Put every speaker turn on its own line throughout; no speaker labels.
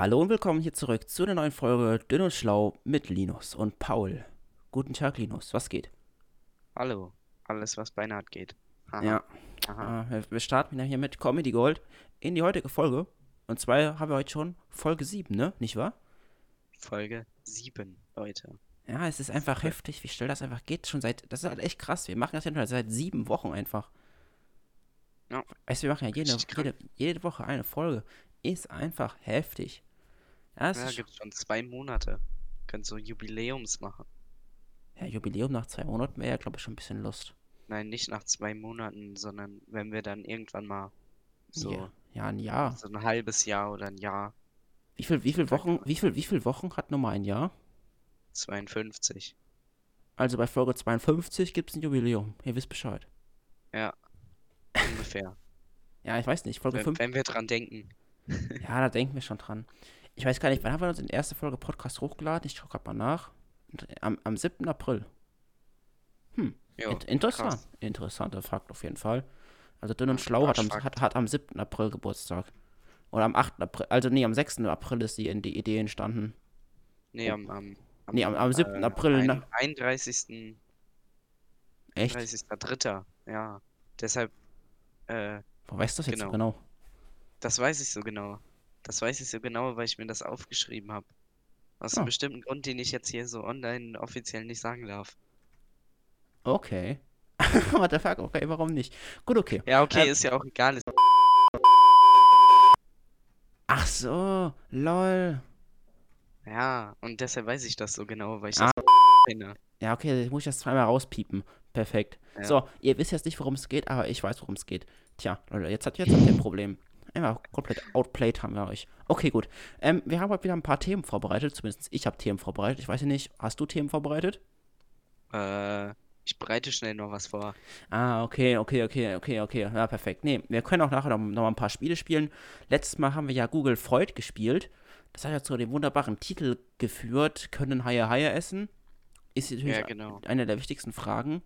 Hallo und willkommen hier zurück zu der neuen Folge Dünn und Schlau mit Linus und Paul. Guten Tag, Linus. Was geht?
Hallo, alles was bei Naht geht. Aha.
Ja,
Aha.
äh, wir- starten wieder hier mit Comedy Gold in die heutige Folge. Und zwar haben wir heute schon Folge 7, ne? Nicht wahr?
Folge 7, Leute.
Ja, es ist einfach heftig, wie schnell das einfach geht. Schon seit, das ist halt echt krass. Wir machen das ja schon seit sieben Wochen einfach.
Ja.
Weißt du, wir machen ja jede, jede, jede Woche eine Folge. Ist einfach heftig. Ja, das
Ja,
ist
gibt schon zwei Monate. Können so Jubiläums machen.
ja, Jubiläum nach zwei Monaten wäre ja, glaube ich, schon ein bisschen Lust.
Nein, nicht nach zwei Monaten, sondern wenn wir dann irgendwann mal so,
Ja, ja, ein Jahr.
so ein halbes Jahr oder ein Jahr,
Wie viel, wie viel Wochen, wie viel, wie viel Wochen hat Nummer ein Jahr?
52.
Also bei Folge 52 gibt es ein Jubiläum. Ihr wisst Bescheid.
Ja, ungefähr.
Ja, ich weiß nicht. Folge
wenn,
5.
wenn wir dran denken.
Ja, da denken wir schon dran. Ich weiß gar nicht, wann haben wir uns in der ersten Folge Podcast hochgeladen? Ich schaue gerade mal nach. Am, am 7. April.
Jo,
Int interessant.
krass.
Interessanter Fakt auf jeden Fall. Also Dünn und Schlau hat am, hat, hat am 7. April Geburtstag. Oder am 8. April. Also nee, am 6. April ist die, die Idee entstanden.
Nee, am, am,
Nee, am- am 7.
äh,
April,
ein-
ne?
31.
Echt?
31.3. Ja, deshalb, äh,
Wo weißt du das jetzt so
genau.
genau?
Das weiß ich so genau. Das weiß ich so genau, weil ich mir das aufgeschrieben habe. Aus
Ah.
einem bestimmten Grund, den ich jetzt hier so online offiziell nicht sagen darf.
Okay. What the fuck? Okay, warum nicht? Gut, okay.
Ja, okay,
Ähm,
ist ja auch egal. Ist-
Ach so, lol.
Ja, und deshalb weiß ich das so genau, weil ich
Ah.
das kenne.
Ja, okay, jetzt muss ich das zweimal rauspiepen. Perfekt.
Ja.
So, ihr wisst jetzt nicht, worum es geht, aber ich weiß, worum es geht. Tja, Leute, jetzt habt ihr jetzt habt ihr ein Problem. Einmal komplett outplayed haben wir euch. Okay, gut. Ähm, wir haben heute wieder ein paar Themen vorbereitet. Zumindest ich habe Themen vorbereitet. Ich weiß ja nicht, hast du Themen vorbereitet?
Äh, ich bereite schnell noch was vor.
Ah, okay, okay, okay, okay, okay. Ja, perfekt. Nee, wir können auch nachher noch, noch ein paar Spiele spielen. Letztes Mal haben wir ja Google Freud gespielt. Das hat ja zu dem wunderbaren Titel geführt, können Haie Haie essen? Ist natürlich
Ja, genau.
eine der wichtigsten Fragen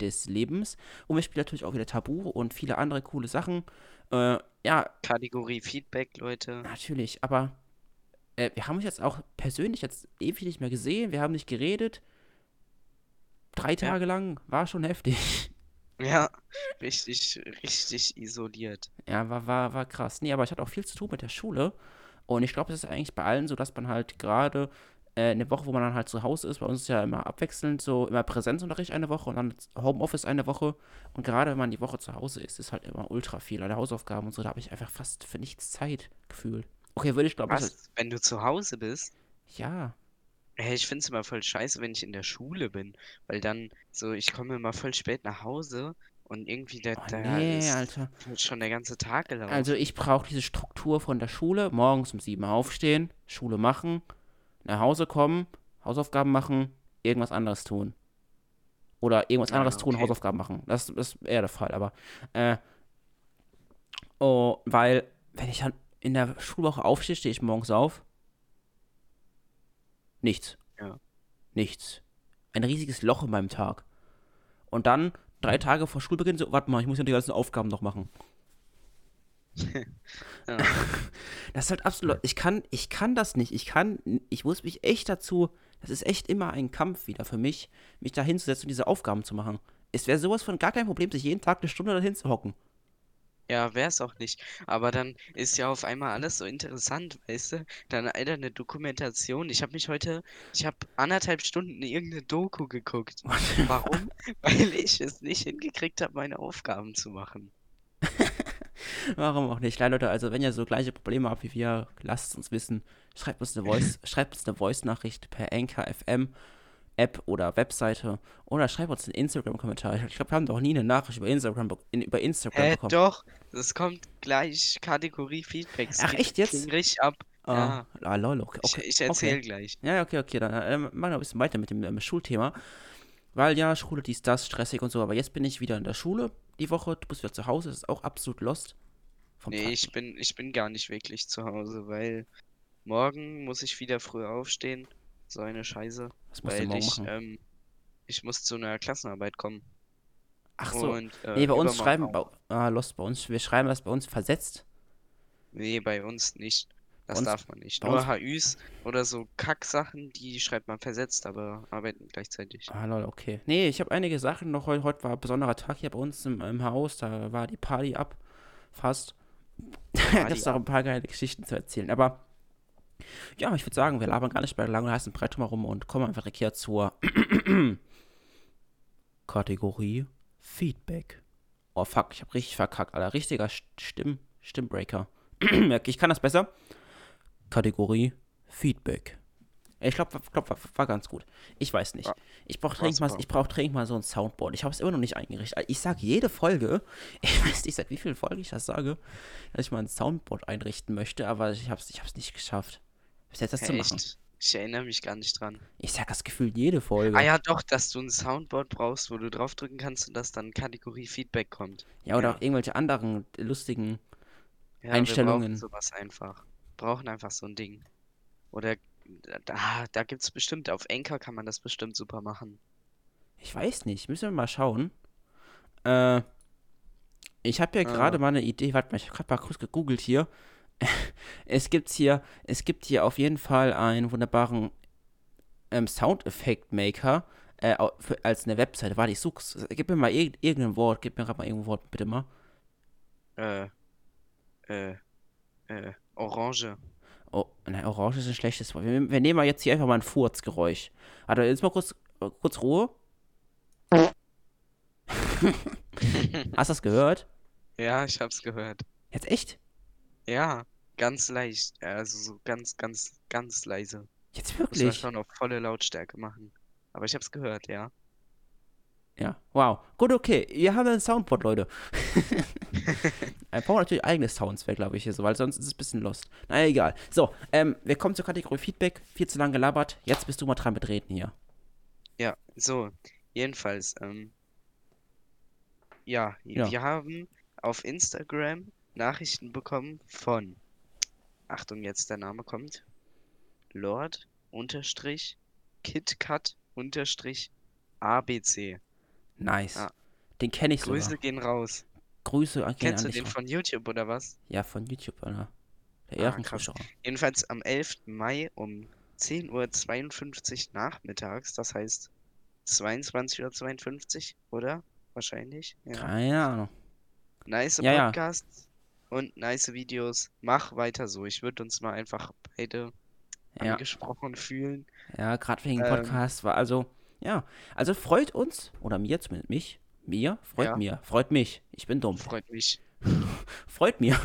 des Lebens. Und wir spielen natürlich auch wieder Tabu und viele andere coole Sachen. Äh, ja,
Kategorie Feedback, Leute.
natürlich, aber äh, wir haben uns jetzt auch persönlich jetzt ewig nicht mehr gesehen. Wir haben nicht geredet. Drei Tage lang war schon heftig.
Ja, richtig, richtig isoliert.
Ja, war, war, war krass. Nee, aber ich hatte auch viel zu tun mit der Schule. Und ich glaube, es ist eigentlich bei allen so, dass man halt gerade äh, eine Woche, wo man dann halt zu Hause ist, bei uns ist ja immer abwechselnd so, immer Präsenzunterricht eine Woche und dann Homeoffice eine Woche. Und gerade wenn man die Woche zu Hause ist, ist halt immer ultra viel. Alle Hausaufgaben und so, da habe ich einfach fast für nichts Zeit gefühlt. Okay, würde ich glaube ich.
Was? Wenn du zu Hause bist?
Ja.
Hey, ich find's immer voll scheiße, wenn ich in der Schule bin, weil dann so, ich komme immer voll spät nach Hause und irgendwie da,
Oh, nee,
ist
Alter.
schon der ganze Tag gelaufen.
Also ich brauche diese Struktur von der Schule. Morgens um sieben aufstehen, Schule machen, nach Hause kommen, Hausaufgaben machen, irgendwas anderes tun. Oder irgendwas
Ah,
anderes tun,
okay.
Hausaufgaben machen. Das, das ist eher der Fall, aber äh, oh, weil, wenn ich dann in der Schulwoche aufstehe, stehe ich morgens auf. Nichts.
Ja.
Nichts. Ein riesiges Loch in meinem Tag. Und dann, drei Tage vor Schulbeginn, so, warte mal, ich muss ja die ganzen Aufgaben noch machen.
Ja.
Das ist halt absolut. Ich kann, ich kann das nicht. Ich kann, ich muss mich echt dazu. Das ist echt immer ein Kampf wieder für mich, mich da hinzusetzen und diese Aufgaben zu machen. Es wäre sowas von gar kein Problem, sich jeden Tag eine Stunde dahin zu hocken.
Ja, wär's auch nicht. Aber dann ist ja auf einmal alles so interessant, weißt du? Dann, Alter, eine Dokumentation. Ich habe mich heute, ich habe anderthalb Stunden irgendeine Doku geguckt. Warum? Weil ich es nicht hingekriegt habe, meine Aufgaben zu machen.
Warum auch nicht? Nein, Leute, also wenn ihr so gleiche Probleme habt wie wir, lasst es uns wissen. Schreibt uns eine Voice, schreibt uns eine Voice-Nachricht per Anchor FM App oder Webseite oder schreibt uns einen Instagram-Kommentar. Ich glaube, wir haben doch nie eine Nachricht über Instagram, in, über Instagram
Hä,
bekommen.
doch. Das kommt gleich Kategorie Feedback. Es
Ach, echt jetzt?
richtig ab.
Ah,
Ja,
ah, lol, okay.
ich,
okay.
ich erzähle gleich.
Ja, okay, okay, dann äh, machen wir ein bisschen weiter mit dem ähm, Schulthema. Weil ja, Schule, dies, das, stressig und so, aber jetzt bin ich wieder in der Schule die Woche, du bist wieder zu Hause, das ist auch absolut lost.
Nee, ich bin, ich bin gar nicht wirklich zu Hause, weil morgen muss ich wieder früh aufstehen. So eine Scheiße.
Was musst du
Weil
morgen
ich, ähm, ich muss zu einer Klassenarbeit kommen.
Ach so,
Und, äh,
nee, bei uns schreiben, bei, ah, lost, bei uns, wir schreiben das bei uns versetzt.
Nee, bei uns nicht. Das
uns-
darf man nicht. Nur HÜs oder so Kacksachen, die schreibt man versetzt, aber arbeiten gleichzeitig.
Ah, lol, okay. Nee, ich habe einige Sachen noch. Heute, heute war ein besonderer Tag hier bei uns im, im Haus. Da war die Party ab. Fast. Gibt es noch ein paar geile Geschichten zu erzählen. Aber ja, ich würde sagen, wir labern gar nicht bei lange heißen Brett herum und kommen einfach direkt hier zur Kategorie Feedback. Oh fuck, ich habe richtig verkackt, Alter. Richtiger St- Stimm Stimmbreaker. ich kann das besser. Kategorie Feedback. Ich glaube, glaub, war, war ganz gut. Ich weiß nicht. Ich brauche dringend, mal- ich brauch dringend mal so ein Soundboard. Ich habe es immer noch nicht eingerichtet. Ich sage jede Folge, ich weiß nicht, seit wie vielen Folgen ich das sage, dass ich mal ein Soundboard einrichten möchte, aber ich habe es ich hab's nicht geschafft. Bis jetzt das zu
Hä,
machen.
echt? Ich erinnere mich gar nicht dran.
Ich sag das Gefühl jede Folge.
Ah ja, doch, dass du ein Soundboard brauchst, wo du draufdrücken kannst und dass dann Kategorie Feedback kommt.
Ja, oder
ja.
auch irgendwelche anderen lustigen.
Ja,
Einstellungen.
Wir brauchen sowas einfach. Brauchen einfach so ein Ding. Oder da, da gibt's bestimmt, auf Anchor kann man das bestimmt super machen.
Ich weiß nicht, müssen wir mal schauen. Äh, ich habe ja
Ah.
gerade mal eine Idee. Warte mal, ich habe gerade mal kurz gegoogelt hier. es gibt hier, es gibt hier auf jeden Fall einen wunderbaren ähm, Soundeffekt-Maker äh, als eine Webseite. Warte, ich such's. Gib mir mal irg irgendein Wort. Gib mir gerade mal irgendein Wort, bitte mal.
Äh, äh, äh, Orange.
Oh, nein, Orange ist ein schlechtes Wort. Wir, wir nehmen mal jetzt hier einfach mal ein Furzgeräusch. Warte, jetzt mal kurz, äh, kurz Ruhe. Hast du das gehört?
Ja, ich hab's gehört.
Jetzt echt?
Ja, ganz leicht. Also so ganz, ganz, ganz leise.
Jetzt
Muss man
wirklich?
schon auf volle Lautstärke machen. Aber ich hab's gehört, ja.
Ja, wow. Gut, okay. Wir haben ein Soundboard, Leute. Wir brauchen natürlich eigene Sounds, wäre, glaube ich, hier so, weil sonst ist es ein bisschen lost. Na naja, egal. So, ähm, wir kommen zur Kategorie Feedback. Viel zu lang gelabert. Jetzt bist du mal dran mit Reden hier.
Ja, so, jedenfalls, ähm, ja,
Ja.
wir haben auf Instagram Nachrichten bekommen von, Achtung, jetzt der Name kommt, Lord unterstrich KitKat unterstrich ABC.
Nice.
Ah.
Den kenne ich sogar.
Grüße gehen raus.
Grüße an, gehen
Kennst du den von YouTube oder was?
Ja, von YouTube, Alter. Der
Ah,
Ehrenzuschauer.
Jedenfalls am 11. Mai um 10.52 Uhr nachmittags, das heißt 22.52 Uhr, oder? Wahrscheinlich. Ja.
Keine Ahnung.
Nice
Ja, ja.
Podcasts und nice Videos. Mach weiter so. Ich würde uns mal einfach beide
Ja,
angesprochen fühlen.
ja gerade wegen
Ähm.
Podcast war also, ja. Also freut uns, oder mir zumindest mich, mir, freut
Ja.
mir, freut mich. Ich bin dumm.
Freut mich.
Freut mir.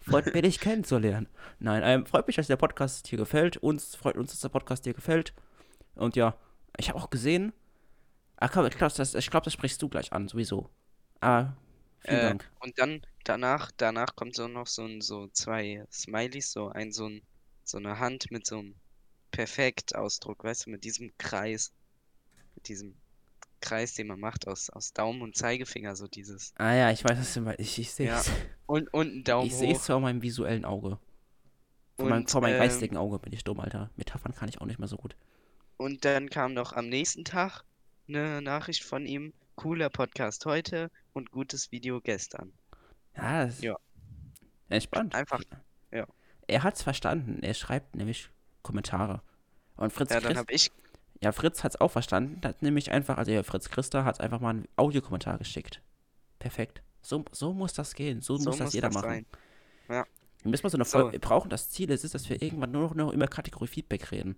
freut mich, dich kennenzulernen. Nein, ähm, freut mich, dass der Podcast dir gefällt. Uns freut uns, dass der Podcast dir gefällt. Und ja, ich habe auch gesehen. Ach komm, ich glaube, das, ich glaub, das sprichst du gleich an, sowieso. Aber vielen
Äh,
Dank.
Und dann danach, danach kommt so noch so ein, so zwei Smileys, so ein, so ein, so eine Hand mit so einem Perfekt-Ausdruck, weißt du, mit diesem Kreis. Diesem Kreis, den man macht aus, aus Daumen und Zeigefinger, so dieses.
Ah ja, ich weiß, was du meinst. Ich, ich sehe
Ja,
es.
Und, und ein Daumen
Ich sehe es vor meinem visuellen Auge. Vor, meinem,
Und,
vor meinem
ähm,
geistigen Auge bin ich dumm, Alter. Metaphern kann ich auch nicht mehr so gut.
Und dann kam noch am nächsten Tag eine Nachricht von ihm. Cooler Podcast heute und gutes Video gestern.
Ja, das
Ja.
Entspannt.
Einfach, ja.
Er hat's verstanden. Er schreibt nämlich Kommentare. Und Fritz
Ja, dann habe ich,
ja, Fritz hat's auch verstanden. Hat nämlich einfach, also ja, Fritz Christa hat einfach mal einen Audiokommentar geschickt. Perfekt. So, so muss das gehen. So,
so
muss das
muss
jeder
das
machen.
sein.
Wir müssen mal so eine
So.
Folge. Wir brauchen das Ziel, es ist, dass wir irgendwann nur noch, nur noch über Kategorie Feedback reden.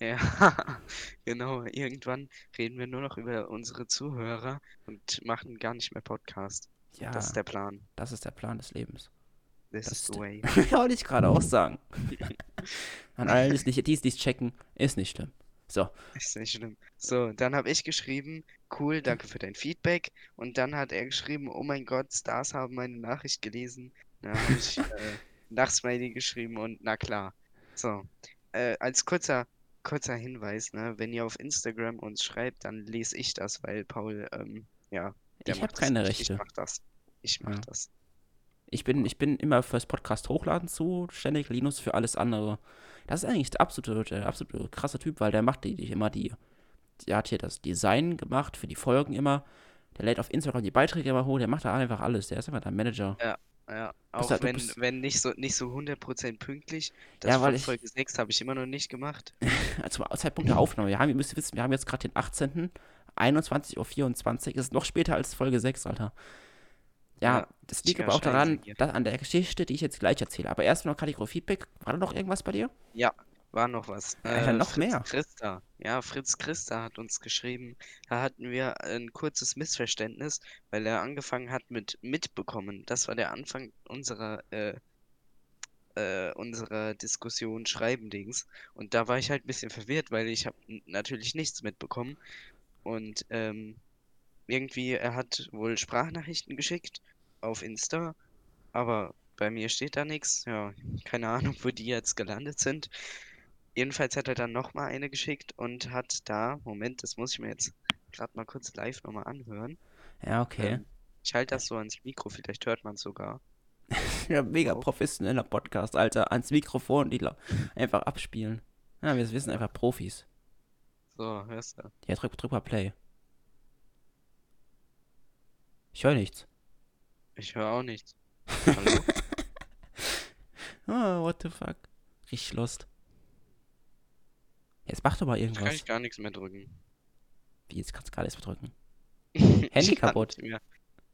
Ja, genau. Irgendwann reden wir nur noch über unsere Zuhörer und machen gar nicht mehr Podcast.
Ja,
Das ist der Plan.
das ist der Plan des Lebens.
This
Das
is
ist
the way.
Ja, wollte ich gerade auch sagen. An allen, es die es nicht checken, ist nicht schlimm. So,
Ist nicht schlimm. So, dann habe ich geschrieben, cool, danke für dein Feedback. Und dann hat er geschrieben, oh mein Gott, Stars haben meine Nachricht gelesen. Dann habe ich äh, Nachsmiley geschrieben und na klar. So, äh, als kurzer, kurzer Hinweis, ne, wenn ihr auf Instagram uns schreibt, dann lese ich das, weil Paul, ähm, ja, der
Ich hab
macht das
keine. Rechte.
Ich mach das. Ich mach
Ja.
das.
Ich bin, ich bin immer fürs Podcast hochladen zuständig, Linus für alles andere. Das ist eigentlich der absolute, der absolute krasse Typ, weil der macht die, die immer die. Der hat hier das Design gemacht für die Folgen immer. Der lädt auf Instagram die Beiträge immer hoch, der macht da einfach alles. Der ist einfach der Manager.
Ja,
Bist
auch
du
wenn,
bist-
wenn nicht so, nicht so 100% pünktlich. Das
Ja, weil ich-
Folge 6 habe ich immer noch nicht gemacht.
Zum Zeitpunkt der Aufnahme. Wir haben, ihr müsst wissen, wir haben jetzt gerade den 18. 21.24 Uhr. Ist noch später als Folge 6, Alter. Ja,
Ja,
das liegt aber auch daran, dass an der Geschichte, die ich jetzt gleich erzähle. Aber erstmal noch Kategorie-Feedback. War da noch irgendwas bei dir?
Ja, war noch was.
Alter, noch
Fritz
mehr.
Christa. Ja, Fritz Christa hat uns geschrieben. Da hatten wir ein kurzes Missverständnis, weil er angefangen hat mit mitbekommen. Das war der Anfang unserer, äh, äh, unserer Diskussion Schreiben-Dings. Und da war ich halt ein bisschen verwirrt, weil ich habe natürlich nichts mitbekommen. Und ähm, irgendwie, er hat wohl Sprachnachrichten geschickt auf Insta, aber bei mir steht da nichts. Ja, keine Ahnung, wo die jetzt gelandet sind. Jedenfalls hat er dann nochmal eine geschickt und hat da, Moment, das muss ich mir jetzt gerade mal kurz live nochmal anhören.
Ja, okay.
Ähm, ich halte das so ans Mikro, vielleicht hört man es sogar.
Ja, mega
Wow.
professioneller Podcast, Alter. Ans Mikrofon, die la- einfach abspielen. Ja, wir, wir sind einfach Profis.
So, hörst du?
Ja, drück, drück mal Play. Ich höre nichts.
Ich höre auch nichts. Hallo?
Oh, what the fuck. Richtig lost. Jetzt mach doch mal
Jetzt kann
irgendwas.
ich gar nichts mehr drücken.
Wie, jetzt kannst du gar nichts mehr drücken.
Handy
kaputt.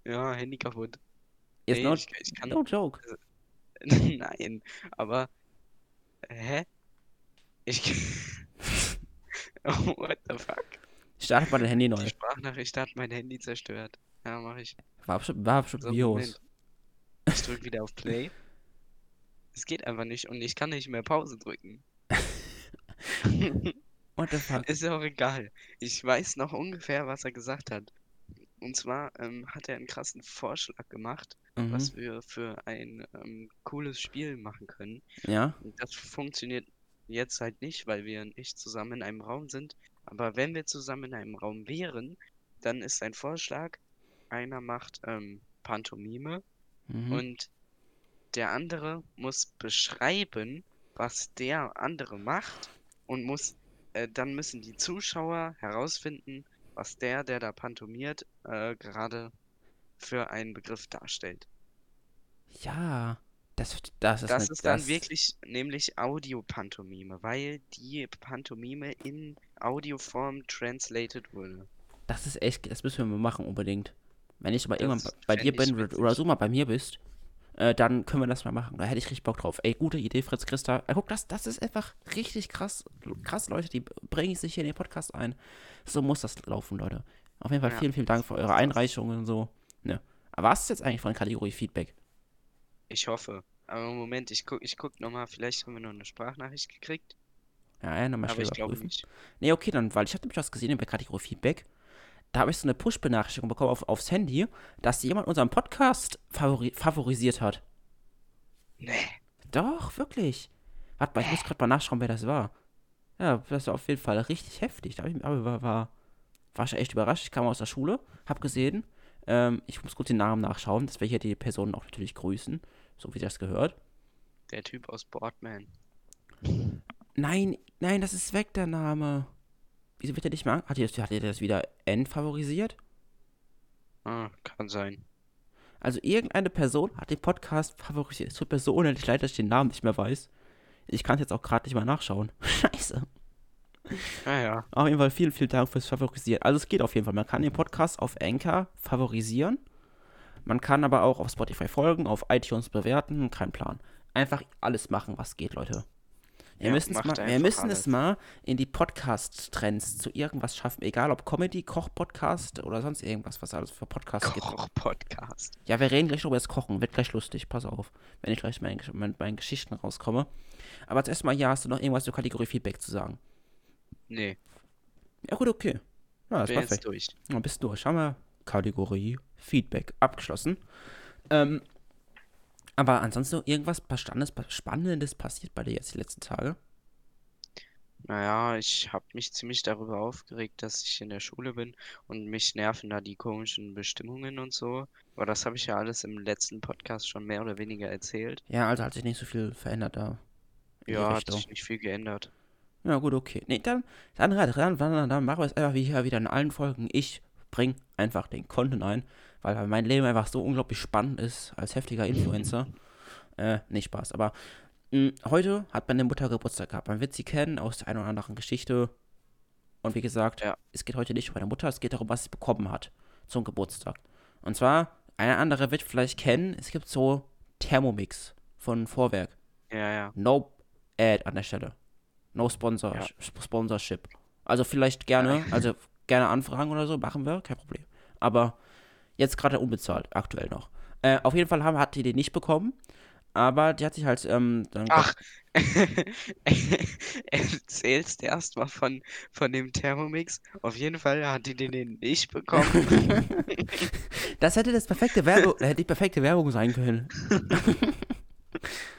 Ja, Handy kaputt.
Jetzt
Nee,
no,
ich, ich kann.
no joke.
Nein, aber. Hä? Ich. oh, what the fuck?
Starte mal dein Handy
Die
neu.
Sprachnachricht hat mein Handy zerstört. Ja, mach ich.
War bestimmt,
So,
Virus.
Ich drück wieder auf Play. Es geht einfach nicht und ich kann nicht mehr Pause drücken.
What the fuck?
Ist ja auch egal. Ich weiß noch ungefähr, was er gesagt hat. Und zwar ähm, hat er einen krassen Vorschlag gemacht,
Mhm.
was wir für ein ähm, cooles Spiel machen können.
Ja,
Und das funktioniert jetzt halt nicht, weil wir nicht zusammen in einem Raum sind. Aber wenn wir zusammen in einem Raum wären, dann ist ein Vorschlag, einer macht ähm, Pantomime
mhm.
und der andere muss beschreiben, was der andere macht und muss, äh, dann müssen die Zuschauer herausfinden, was der, der da pantomiert, äh, gerade für einen Begriff darstellt.
ja. Das, das ist,
Das ist dann
das-
wirklich nämlich Audiopantomime, weil die Pantomime in Audioform translated wurde.
Das ist echt, das müssen wir mal machen unbedingt. Wenn ich aber irgendwann
Das
bei, dir bin oder- oder
witzig.
du mal bei mir bist, äh, dann können wir das mal machen. Da hätte ich richtig Bock drauf. Ey, gute Idee, Fritz Christa. Äh, guck, das, das ist einfach richtig krass. Krass, Leute, die bringen sich hier in den Podcast ein. So muss das laufen, Leute. Auf jeden Fall
Ja,
vielen, vielen Dank für
so
eure. Einreichungen und so. Ne. Aber was ist jetzt eigentlich von Kategorie Feedback?
Ich hoffe. Aber Moment, ich guck, ich guck nochmal, vielleicht haben wir noch eine Sprachnachricht gekriegt,
Ja, ja, nochmal
aber ich glaube
überprüfen.
nicht.
Nee, okay, dann, weil ich habe nämlich was gesehen in der Kategorie Feedback. Da habe ich so eine Push-Benachrichtigung bekommen auf, aufs Handy, dass jemand unseren Podcast favori favorisiert hat.
Nee.
Doch, wirklich. Warte mal, ich muss gerade mal nachschauen, wer das war. Ja, das war auf jeden Fall richtig heftig. Da ich, aber war, war, war schon echt überrascht. Ich kam aus der Schule, hab gesehen. Ähm, ich muss kurz den Namen nachschauen, dass wir hier die Personen auch natürlich grüßen, so wie das gehört.
Der Typ aus Boardman.
Nein, nein, das ist weg, der Name. Wieso wird der nicht mehr? Hat ihr, hat ihr das wieder N favorisiert?
Ah, kann sein.
Also irgendeine Person hat den Podcast favorisiert. Es tut mir so unendlich leid, dass ich den Namen nicht mehr weiß. Ich kann es jetzt auch gerade nicht mal nachschauen. Scheiße.
Naja,
Auf jeden Fall vielen, vielen Dank fürs Favorisieren. Also es geht auf jeden Fall. Man kann den Podcast auf Anchor favorisieren. Man kann aber auch auf Spotify folgen, auf iTunes bewerten. Kein Plan. Einfach alles machen, was geht, Leute. Wir
Ja,
müssen, es mal, wir müssen
alles.
es mal in die Podcast-Trends zu irgendwas schaffen. Egal ob Comedy, Koch-Podcast oder sonst irgendwas, was alles für Podcasts gibt.
Koch-Podcast.
Ja, wir reden gleich über das Kochen. Wird gleich lustig. Pass auf, wenn ich gleich mit meinen, mit meinen Geschichten rauskomme. Aber zuerst mal, ja, hast du noch irgendwas zur Kategorie Feedback zu sagen?
Nee,
Ja, gut, okay. Ja, das
bin
war
jetzt
perfekt.
durch.
Dann bist du durch. Haben wir Kategorie Feedback abgeschlossen. Ähm, aber ansonsten noch irgendwas Spannendes, Spannendes passiert bei dir jetzt die letzten Tage?
Naja, ich habe mich ziemlich darüber aufgeregt, dass ich in der Schule bin und mich nerven da die komischen Bestimmungen und so. Aber das habe ich ja alles im letzten Podcast schon mehr oder weniger erzählt.
Ja, also hat sich nicht so viel verändert da.
Ja, hat sich nicht viel geändert.
Ja, gut, okay. Nee, dann, dann, dann, dann machen wir es einfach wie hier wieder in allen Folgen. Ich bring einfach den Content ein, weil mein Leben einfach so unglaublich spannend ist als heftiger Influencer. äh, nicht Spaß, aber mh, heute hat meine Mutter Geburtstag gehabt. Man wird sie kennen aus der einen oder anderen Geschichte. Und wie gesagt,
Ja.
es geht heute nicht um meine Mutter, es geht darum, was sie bekommen hat zum Geburtstag. Und zwar, eine andere wird vielleicht kennen, es gibt so Thermomix von Vorwerk.
Ja, ja.
No Ad an der Stelle. No Sponsor,
Ja.
Sponsorship. Also vielleicht gerne, also gerne anfragen oder so, machen wir, kein Problem. Aber jetzt gerade unbezahlt, aktuell noch. Äh, auf jeden Fall haben, hat die den nicht bekommen, aber die hat sich halt ähm, dann
Ach, erzählst erstmal von, von dem Thermomix. Auf jeden Fall hat die den, nicht bekommen.
Das hätte das perfekte Werbung, hätte die perfekte Werbung sein können.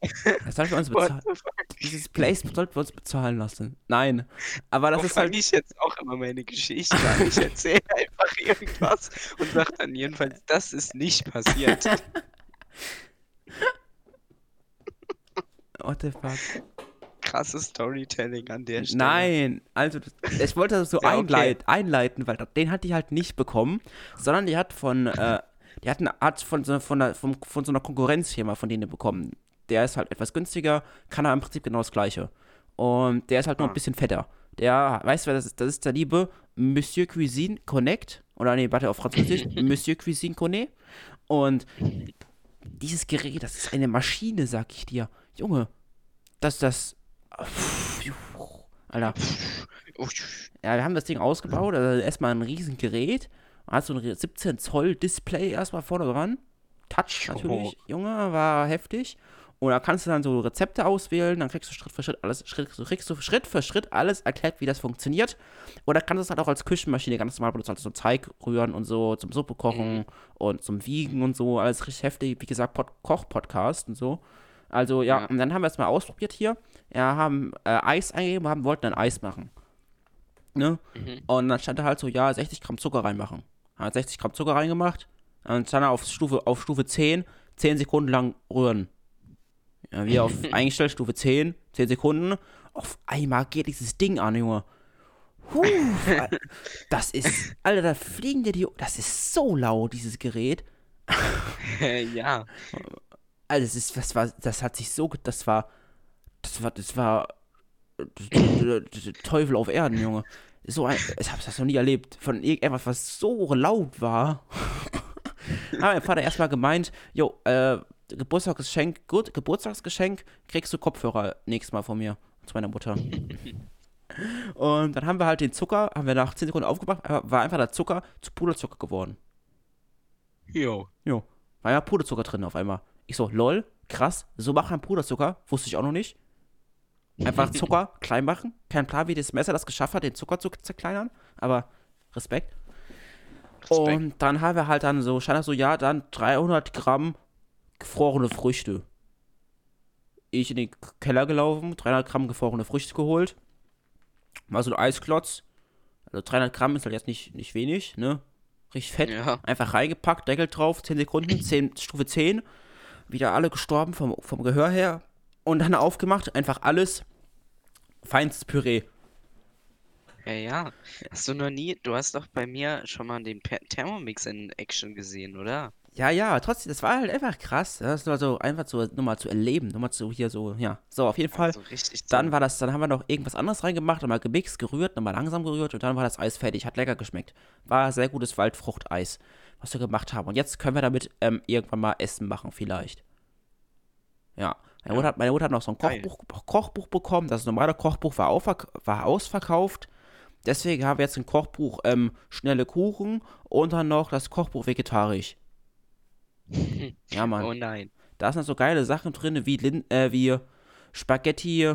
Das sollten wir uns bezahlen. Dieses Place sollten wir uns bezahlen lassen. Nein. Aber das
Wo
ist halt.
ich jetzt auch immer meine Geschichte an. Ich erzähle einfach irgendwas und sage dann jedenfalls, das ist nicht passiert.
What the fuck?
Krasses Storytelling an der Stelle.
Nein, also ich wollte das so
Ja, okay.
einleit, einleiten, weil den hat die halt nicht bekommen, sondern die hat von, äh, die hat, eine, hat von, so, von, einer, von, von so einer Konkurrenzfirma von denen bekommen. Der ist halt etwas günstiger, kann aber im Prinzip genau das gleiche. Und der ist halt nur
Ah.
ein bisschen fetter. Der, weißt du, das ist? Das ist der liebe Monsieur Cuisine Connect. Oder nee, warte, auf Französisch. Monsieur Cuisine Connect. Und dieses Gerät, das ist eine Maschine, sag ich dir. Junge, das, das. Alter.
Oh,
Ja, wir haben das Ding ausgebaut. Also erstmal ein riesen Gerät. Man hat so ein 17 Zoll Display erstmal vorne dran. Touch
Jo.
natürlich, Junge, war heftig. Und da kannst du dann so Rezepte auswählen, dann kriegst du Schritt für Schritt alles, Schritt, kriegst du Schritt für Schritt alles erklärt, wie das funktioniert. Oder kannst du es halt auch als Küchenmaschine ganz normal benutzen, also so Teig rühren und so, zum Suppe kochen und zum Wiegen und so, alles richtig heftig. Wie gesagt, Pod Koch-Podcast und so. Also ja,
Ja.
und dann haben wir es mal ausprobiert hier. Ja, haben äh, Eis eingegeben, haben, wollten ein Eis machen. Ne?
Mhm.
Und dann stand da halt so, ja, 60 Gramm Zucker reinmachen. Hat 60 Gramm Zucker reingemacht. Dann stand er auf Stufe, auf Stufe 10, 10 Sekunden lang rühren. Ja, wir auf eingestellt, Stufe 10, 10 Sekunden. Auf einmal geht dieses Ding an, Junge. Al- das ist, Alter, da fliegen dir die, das ist so laut, dieses Gerät.
ja.
Also, das ist, das war, das hat sich so, das war, das war, das war, Teufel auf Erden, Junge. So ein, ich hab's das noch nie erlebt. Von irgendetwas, was so laut war. Hat mein Vater erstmal gemeint, jo, äh, Geburtstagsgeschenk, gut, Geburtstagsgeschenk, kriegst du Kopfhörer nächstes Mal von mir, zu meiner Mutter. Und dann haben wir halt den Zucker, haben wir nach 10 Sekunden aufgebracht, war einfach der Zucker zu Puderzucker geworden.
Jo.
Jo. War ja Puderzucker drin auf einmal. Ich so, lol, krass, so macht man Puderzucker, wusste ich auch noch nicht. Einfach Zucker klein machen. Kein Plan, wie das Messer das geschafft hat, den Zucker zu zerkleinern, aber Respekt.
Respekt.
Und dann haben wir halt dann so, stand da so, ja, dann 300 Gramm gefrorene Früchte. Ich in den Keller gelaufen, 300 Gramm gefrorene Früchte geholt. Mal so ein Eisklotz. Also 300 Gramm ist halt jetzt nicht, nicht wenig, ne? Richtig fett.
Ja.
Einfach reingepackt, Deckel drauf, 10 Sekunden, 10, Stufe 10. Wieder alle gestorben vom, vom Gehör her. Und dann aufgemacht, einfach alles. Feinstes Püree.
Ja, ja. Hast du noch nie, du hast doch bei mir schon mal den Thermomix in Action gesehen, oder?
Ja, ja, trotzdem, das war halt einfach krass. Das war so einfach so, nur mal zu erleben, nur mal zu hier so, ja. So, auf jeden Fall.
So richtig
Dann war das, dann haben wir noch irgendwas anderes reingemacht, nochmal gemixt, gerührt, nochmal langsam gerührt und dann war das Eis fertig. Hat lecker geschmeckt. War sehr gutes Waldfruchteis, was wir gemacht haben. Und jetzt können wir damit ähm, irgendwann mal Essen machen, vielleicht. Ja. Meine,
Ja.
Mutter, hat- meine Mutter hat noch so ein. Kochbuch, Kochbuch bekommen. Das normale Kochbuch war, war ausverkauft. Deswegen haben wir jetzt ein Kochbuch ähm, schnelle Kuchen und dann noch das Kochbuch vegetarisch. Ja, Mann.
Oh nein.
Da sind so geile Sachen drin, wie, Lin äh, wie Spaghetti,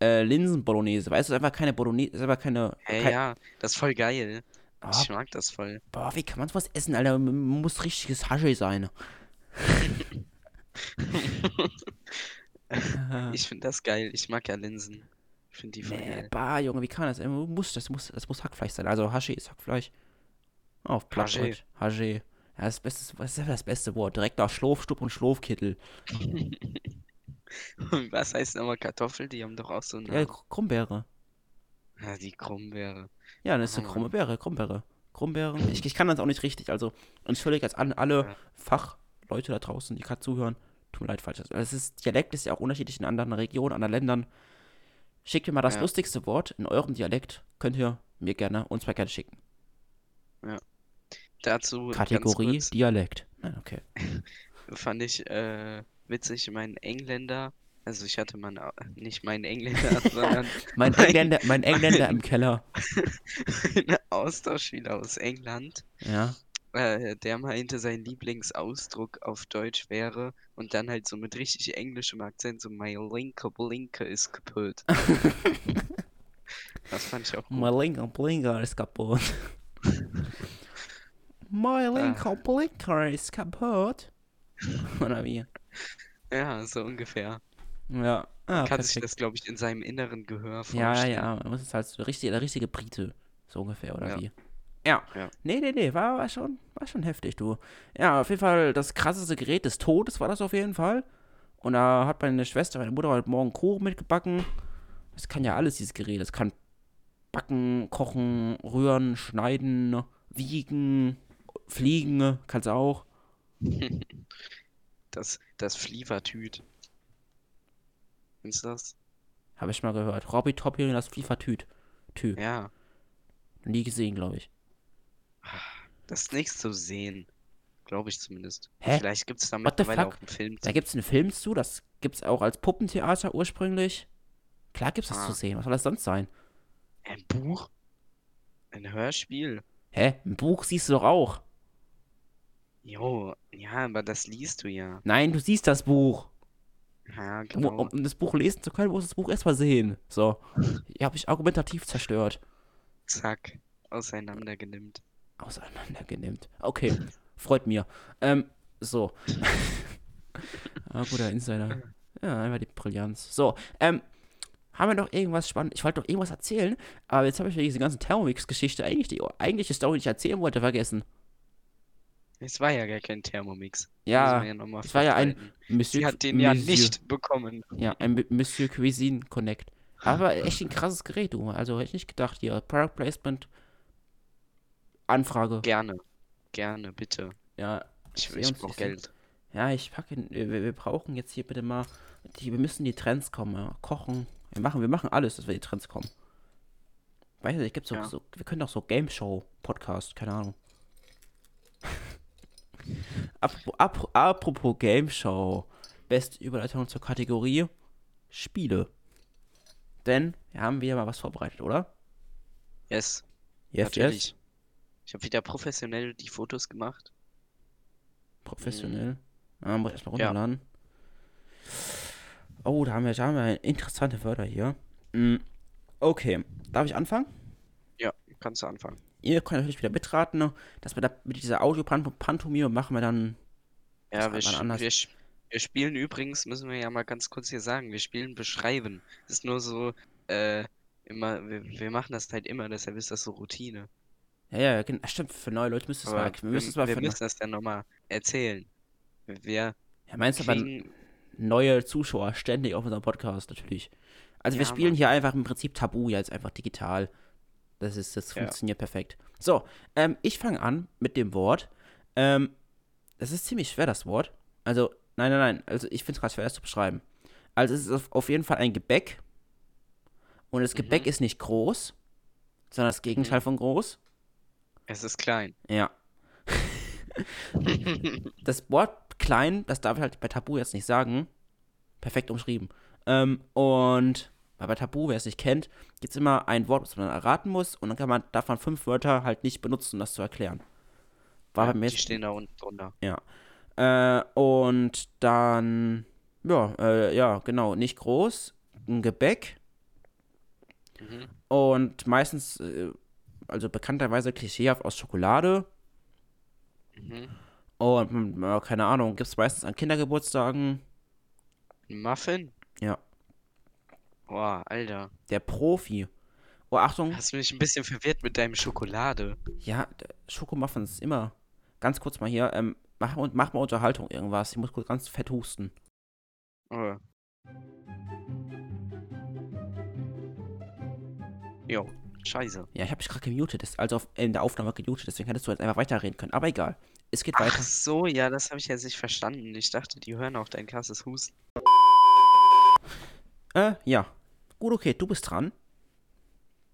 äh, Linsen-Bolognese. Weißt du, einfach keine Bolognese, ist einfach keine.
Hey,
kein,
ja, das ist voll geil.
Ah,
Ich mag das voll.
boah, wie kann man sowas essen, Alter? Muss richtiges Hasche sein.
Ich finde das geil. Ich mag ja Linsen. Ich finde die voll
Nee,
geil.
bah, Junge, wie kann das? Äh, Muss, das, muss, das muss Hackfleisch sein. Also Hasche ist Hackfleisch. Oh, auf Plattdeutsch. Hasche. Ja, das, beste, das ist das beste Wort. Direkt nach Schlofstub und Schlofkittel.
Was heißt nochmal Kartoffel? Die haben doch auch so einen
Ja. Krummbeere.
Ja, die Krummbeere.
Ja, das ist eine
Ah.
krumme Beere, Krummbeere. Grumbeeren. Ich, ich kann das auch nicht richtig. Also, entschuldige jetzt an alle
Ja.
Fachleute da draußen, die gerade zuhören. Tut mir leid, falsch. Also, es ist, Dialekt ist ja auch unterschiedlich in anderen Regionen, anderen Ländern. Schickt mir mal das
Ja.
lustigste Wort in eurem Dialekt. Könnt ihr mir gerne, uns mal gerne schicken.
Dazu
Kategorie
kurz,
Dialekt. Nein, okay.
fand ich äh, witzig, mein Engländer, also ich hatte mal nicht meinen Engländer, sondern
Mein
Mein-
Engländer, mein Engländer im Keller.
einen Austauschschüler aus England,
Ja.
äh, der meinte, sein Lieblingsausdruck auf Deutsch wäre und dann halt so mit richtig englischem Akzent so My linker Blinker ist kaputt. Das fand ich auch gut.
Mein linker Blinker ist kaputt. Mein linker Blinker ist kaputt. Oder wie?
Ja, so ungefähr.
Ja. Ah,
Kann sich
perfekt.
das, glaube ich, in seinem inneren Gehör
Ja,
vorstellen.
ja, man muss es halt so der richtige, der richtige Brite. So ungefähr, oder
Ja.
wie? Ja.
Ja.
Nee, nee, nee, war, war, schon, war schon heftig, du. Ja, auf jeden Fall das krasseste Gerät des Todes war das auf jeden Fall. Und da hat meine Schwester, meine Mutter heute Morgen Kuchen mitgebacken. Das kann ja alles, dieses Gerät. Das kann backen, kochen, rühren, schneiden, wiegen, fliegen, kann's auch.
Das, das Flievertüt. Kennst du das?
Habe ich mal gehört. Robby Toppy und das Fliefertüt. Tü.
Ja.
Nie gesehen, glaube ich.
Das ist nichts zu sehen. Glaube ich zumindest.
Hä?
Vielleicht gibt es da mittlerweile auch einen Film
Da
zu.
gibt's einen Film zu, das gibt's auch als Puppentheater ursprünglich. Klar gibt's das
Ah.
zu sehen. Was soll das sonst sein?
Ein Buch? Ein Hörspiel?
Hä? Ein Buch siehst du doch auch.
Jo, ja, aber das liest du ja.
Nein, du siehst das Buch.
Ja, genau.
um, um das Buch lesen zu können, musst du das Buch erstmal sehen. So. Hier habe ich argumentativ zerstört.
Zack. Auseinandergenimmt.
Auseinandergenimmt. Okay. Freut mir. Ähm, so. ah, guter Insider. Ja, einfach die Brillanz. So, ähm, haben wir noch irgendwas spannend? Ich wollte doch irgendwas erzählen, aber jetzt habe ich wegen dieser ganzen Thermomix-Geschichte eigentlich die eigentliche Story, die ich erzählen wollte, vergessen.
Es war ja gar kein Thermomix.
Ja,
ja
es war ja ein. Monsieur,
Sie hat den ja
Monsieur,
nicht bekommen.
Ja, ein Monsieur Cuisine Connect. Aber echt ein krasses Gerät, du. Also hätte ich nicht gedacht, hier. Product Placement. Anfrage.
Gerne. Gerne, bitte.
Ja,
Ich, ich
uns
brauche
nicht.
Geld.
ja, ich packe. Wir, wir brauchen jetzt hier bitte mal. Die, wir müssen die Trends kommen. Ja. Kochen. Wir machen, wir machen alles, dass wir die Trends kommen. Weißt du, ich gibt's so,
Ja.
so, wir können doch so Game Show Podcast, keine Ahnung. Apropos, apro- apropos Game Show. Beste Überleitung zur Kategorie Spiele. Denn wir haben wieder mal was vorbereitet, oder?
Yes,
Yes,
natürlich. Ich habe wieder professionell die Fotos gemacht.
Professionell. Ah, muss ich erstmal
Ja.
runterladen. Oh, da haben wir, da haben wir interessante Wörter hier. Mm, Okay, darf ich anfangen?
Ja, kannst du anfangen.
Ihr könnt natürlich wieder mitraten, ne? dass wir da mit dieser Audio-Pantomime machen wir dann.
Ja, wir,
anders.
wir, wir spielen übrigens, müssen wir ja mal ganz kurz hier sagen, wir spielen beschreiben. Das ist nur so, äh, immer, wir, wir machen das halt immer, deshalb ist das so Routine.
Ja, ja, stimmt, für neue Leute müsste es
Aber
mal. Wir
wir,
müssen es mal
wir müssen das dann nochmal erzählen. Wir
ja, meinst du aber neue Zuschauer ständig auf unserem Podcast natürlich. Also wir
Ja,
spielen
Mann.
hier einfach im Prinzip Tabu jetzt einfach digital. Das ist, das
Ja.
funktioniert perfekt. So, ähm, ich fange an mit dem Wort. Ähm, das ist ziemlich schwer, das Wort. Also, nein, nein, nein. Also ich finde es gerade schwer, das zu beschreiben. Also es ist auf, auf jeden Fall ein Gebäck. Und das Gebäck
Mhm.
ist nicht groß, sondern das Gegenteil von groß.
es ist klein.
Ja. das Wort klein, das darf ich halt bei Tabu jetzt nicht sagen. Perfekt umschrieben. Ähm, und weil bei Tabu, wer es nicht kennt, gibt es immer ein Wort, das man erraten muss und dann kann man, darf man fünf Wörter halt nicht benutzen, um das zu erklären. War
Ja,
bei mir
die stehen da unten drunter.
äh, und dann, ja, äh, ja, genau, nicht groß, ein Gebäck
Mhm.
und meistens, äh, also bekannterweise klischeehaft aus Schokolade
Mhm.
und, ja, keine Ahnung, gibt es meistens an Kindergeburtstagen.
Muffin? Boah, Alter.
Der Profi. Oh, Achtung.
Hast du mich ein bisschen verwirrt mit deinem Schokolade.
Ja, Schokomuffins immer. Ganz kurz mal hier. Ähm, mach, mach mal Unterhaltung irgendwas. Ich muss kurz ganz fett husten.
Oh. Jo. Scheiße.
Ja, ich habe dich gerade gemutet, also auf, in der Aufnahme gemutet, deswegen hättest du jetzt einfach weiterreden können. Aber egal. Es geht
Ach
weiter.
so, ja, das habe ich jetzt nicht verstanden. Ich dachte, die hören auf dein krasses Husten.
Äh, ja. Gut, okay, du bist dran.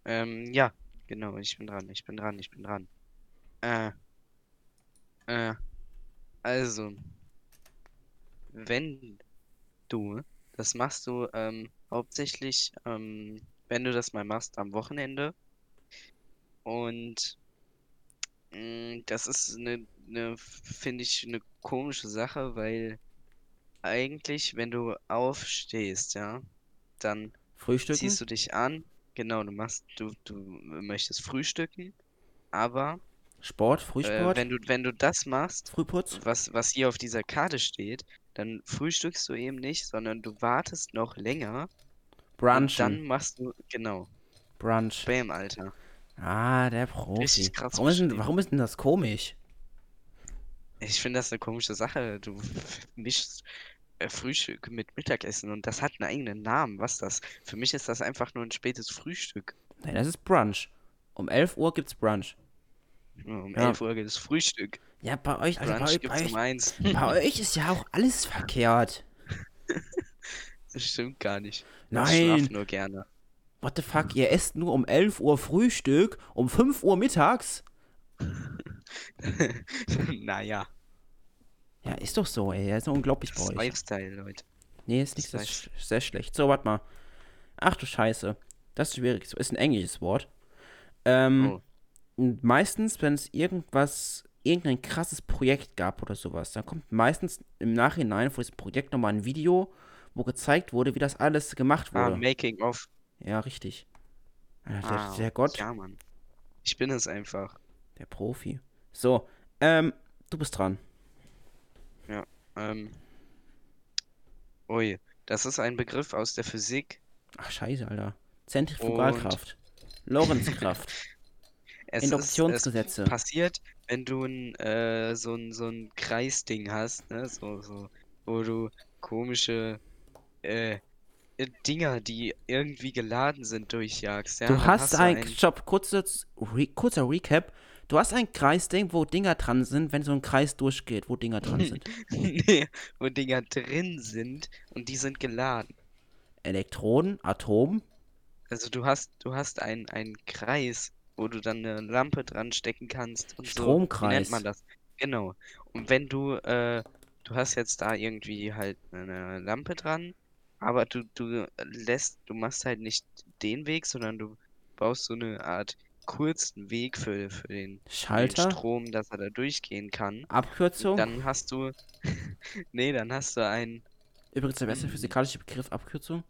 Ähm, ja, genau, ich bin dran, ich bin dran, ich bin dran. Äh, äh, also, wenn du, das machst du, ähm, hauptsächlich, ähm, wenn du das mal machst am Wochenende und mh, das ist eine, eine finde ich, eine komische Sache, weil eigentlich, wenn du aufstehst, ja, dann
Frühstücken.
ziehst du dich an, genau, du machst, du, du möchtest frühstücken, aber
Sport,
äh,
Frühsport,
wenn du, wenn du das machst,
Frühputz.
was, was hier auf dieser Karte steht, dann frühstückst du eben nicht, sondern du wartest noch länger und
Brunchen.
dann machst du, genau,
Brunch.
Bam, Alter.
Ah, der Profi.
Richtig krass
warum, ist denn, warum ist denn das komisch?
Ich finde das eine komische Sache. Du mischst äh, Frühstück mit Mittagessen und das hat einen eigenen Namen. Was das? Für mich ist das einfach nur ein spätes Frühstück.
Nein, das ist Brunch. Um 11 Uhr gibt's Brunch.
Ja, Um
Ja.
11 Uhr gibt es Frühstück.
Ja, bei euch, also bei,
Brunch
euch- bei,
um
euch,
1.
bei euch ist ja auch alles verkehrt.
Das stimmt gar nicht. Ich
Nein.
schlaf nur gerne.
What the fuck, ihr esst nur um 11 Uhr Frühstück, um 5 Uhr mittags?
naja,
Ja, ist doch so, ey. Das ist unglaublich
das
bei
ist
euch.
Lifestyle, Leute.
Nee, ist nicht
das
das sch sehr schlecht. So, warte mal. Ach du Scheiße. Das ist schwierig. So, Ist ein englisches Wort. Ähm,
Oh.
meistens, wenn es irgendwas, irgendein krasses Projekt gab oder sowas, dann kommt meistens im Nachhinein vor diesem Projekt nochmal ein Video, wo gezeigt wurde, wie das alles gemacht
Ah,
wurde.
Making of.
ja, richtig. Der,
Ah,
der Gott,
Ja, Mann. Ich bin es einfach.
der Profi. So, ähm, du bist dran.
Ähm. Ui, das ist ein Begriff aus der Physik.
Ach, scheiße, Alter. Zentrifugalkraft. Lorentzkraft.
Es ist,
Induktionsgesetze.
passiert, wenn du ein, äh, so ein, so ein Kreisding hast, ne? So, so, wo du komische, äh, Dinger, die irgendwie geladen sind, durchjagst, ja?
Du hast
du
ein, Stopp, kurzes, Re, kurzer Recap. Du hast ein Kreisding, wo Dinger dran sind, wenn so ein Kreis durchgeht, wo Dinger dran sind.
Nee, wo Dinger drin sind und die sind geladen.
Elektronen, Atom,
Also du hast, du hast einen, einen Kreis, wo du dann eine Lampe dran stecken kannst und so. Wie
Stromkreis.
nennt man das? Genau. Und wenn du, äh, du hast jetzt da irgendwie halt eine Lampe dran, aber du, du lässt, du machst halt nicht den Weg, sondern du baust so eine Art kurzen Weg für, für den,
Schalter,
Strom, dass er da durchgehen kann.
Abkürzung.
Dann hast du, nee, dann hast du ein,
Übrigens der beste physikalische Begriff, Abkürzung.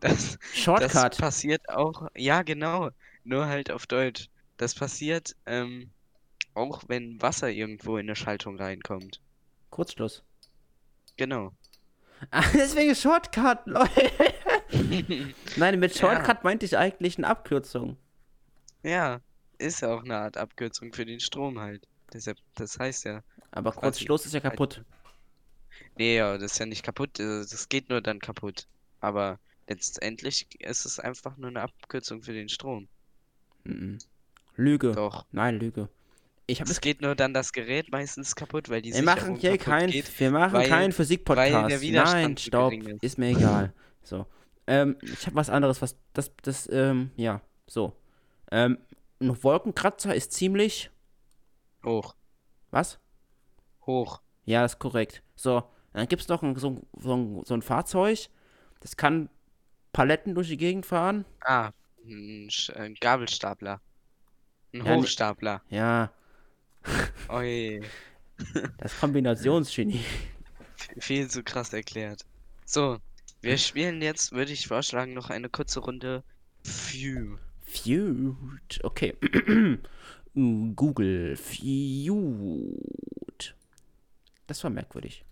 das, Das
Shortcut.
passiert auch, ja genau, nur halt auf Deutsch. Das passiert ähm, auch, wenn Wasser irgendwo in eine Schaltung reinkommt.
Kurzschluss.
Genau.
Ah, deswegen Shortcut, Leute. Nein, mit
Ja.
Shortcut meinte ich eigentlich eine Abkürzung.
Ja, ist ja auch eine Art Abkürzung für den Strom halt. Deshalb, das heißt ja.
Aber
Quasi.
Kurzschluss ist ja kaputt.
Nee, ja, das ist ja nicht kaputt, äh, das geht nur dann kaputt. Aber letztendlich ist es einfach nur eine Abkürzung für den Strom.
Mhm. Lüge.
Doch.
Nein, Lüge. Ich habe
Es geht nur dann das Gerät meistens kaputt, weil die
Wir machen
Sicherung
hier
kaputt
kein,
geht.
wir machen
weil-
keinen Physik-Podcast. Nein,
gering ist.
ist mir egal. So, ähm, ich habe was anderes, was, das, das, ähm, ja, so. Ähm, ein Wolkenkratzer ist ziemlich,
Hoch,
was?
hoch.
Ja, ist korrekt. So, dann gibt es noch ein, so, ein- so, so ein Fahrzeug, das kann Paletten durch die Gegend fahren.
Ah, ein, Sch- ein Gabelstapler. Ein
Ja, ne-
Hochstapler.
Ja,
Oi,
das Kombinationsgenie.
viel zu krass erklärt. So, wir spielen jetzt, würde ich vorschlagen, noch eine kurze Runde Phew.
Feud. Okay. Google Feud. Das war merkwürdig.